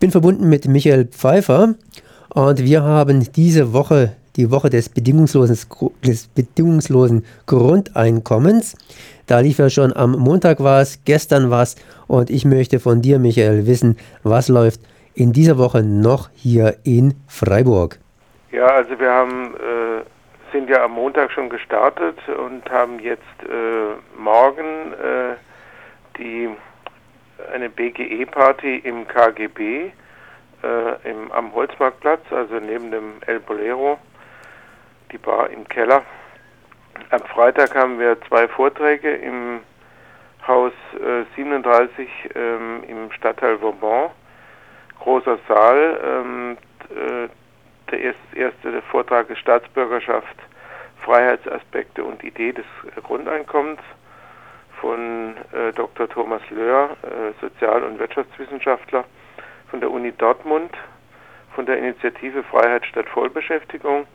bin verbunden mit Michael Pfeiffer und wir haben diese Woche die Woche des bedingungslosen, des bedingungslosen Grundeinkommens. Da lief ja schon am Montag was, gestern was und ich möchte von dir, Michael, wissen, was läuft in dieser Woche noch hier in Freiburg. Ja, also wir haben, äh, sind ja am Montag schon gestartet und haben jetzt äh, morgen äh, die eine BGE-Party im KGB äh, im, am Holzmarktplatz, also neben dem El Bolero, die Bar im Keller. Am Freitag haben wir zwei Vorträge im Haus äh, 37 ähm, im Stadtteil Vauban. Großer Saal. Ähm, äh, der erste Vortrag ist Staatsbürgerschaft, Freiheitsaspekte und Idee des Grundeinkommens von äh, Dr. Thomas Löhr, äh, Sozial- und Wirtschaftswissenschaftler von der Uni Dortmund, von der Initiative Freiheit statt Vollbeschäftigung.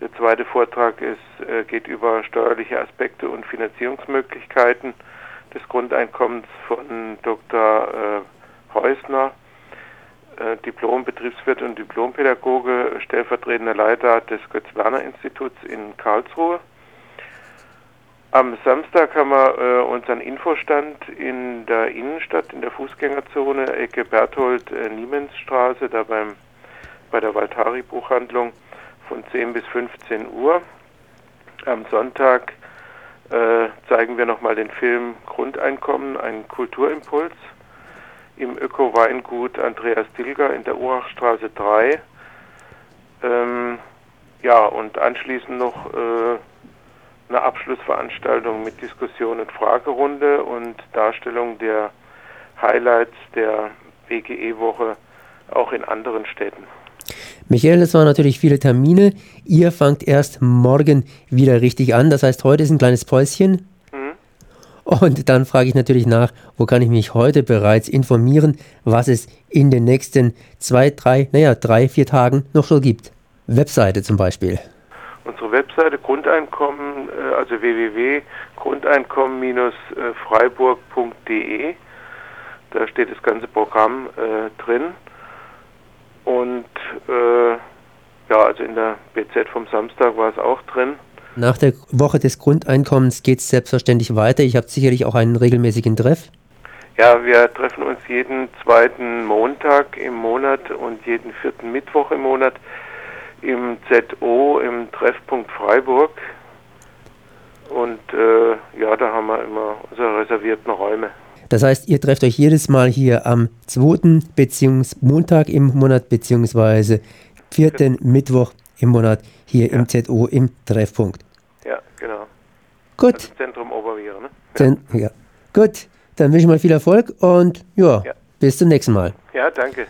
Der zweite Vortrag ist, äh, geht über steuerliche Aspekte und Finanzierungsmöglichkeiten des Grundeinkommens von Dr. Äh, Heusner, äh, Diplom-Betriebswirt und Diplompädagoge, stellvertretender Leiter des Götz-Werner-Instituts in Karlsruhe. Am Samstag haben wir äh, unseren Infostand in der Innenstadt, in der Fußgängerzone, Ecke Berthold-Niemens-Straße, äh, da beim, bei der Valtari-Buchhandlung von 10 bis 15 Uhr. Am Sonntag äh, zeigen wir nochmal den Film Grundeinkommen, ein Kulturimpuls im Öko-Weingut Andreas Dilger in der Urachstraße 3. Ähm, ja, und anschließend noch äh, eine Abschlussveranstaltung mit Diskussion und Fragerunde und Darstellung der Highlights der BGE-Woche auch in anderen Städten. Michael, das waren natürlich viele Termine. Ihr fangt erst morgen wieder richtig an. Das heißt, heute ist ein kleines Päuschen. Mhm. Und dann frage ich natürlich nach, wo kann ich mich heute bereits informieren, was es in den nächsten zwei, drei, naja, drei, vier Tagen noch so gibt. Webseite zum Beispiel unsere Webseite Grundeinkommen, äh, also www.grundeinkommen-freiburg.de. Da steht das ganze Programm äh, drin. Und äh, ja, also in der BZ vom Samstag war es auch drin. Nach der Woche des Grundeinkommens geht es selbstverständlich weiter. Ich habe sicherlich auch einen regelmäßigen Treff. Ja, wir treffen uns jeden zweiten Montag im Monat und jeden vierten Mittwoch im Monat im ZO, im Treffpunkt Freiburg. Und äh, ja, da haben wir immer unsere reservierten Räume. Das heißt, ihr trefft euch jedes Mal hier am 2. Beziehungs Montag im Monat beziehungsweise 4. Genau. Mittwoch im Monat hier ja. im ZO im Treffpunkt. Ja, genau. Gut. Also Zentrum Oberviere, ne? Ja. ja. Gut, dann wünsche ich mal viel Erfolg und ja, ja, bis zum nächsten Mal. Ja, danke.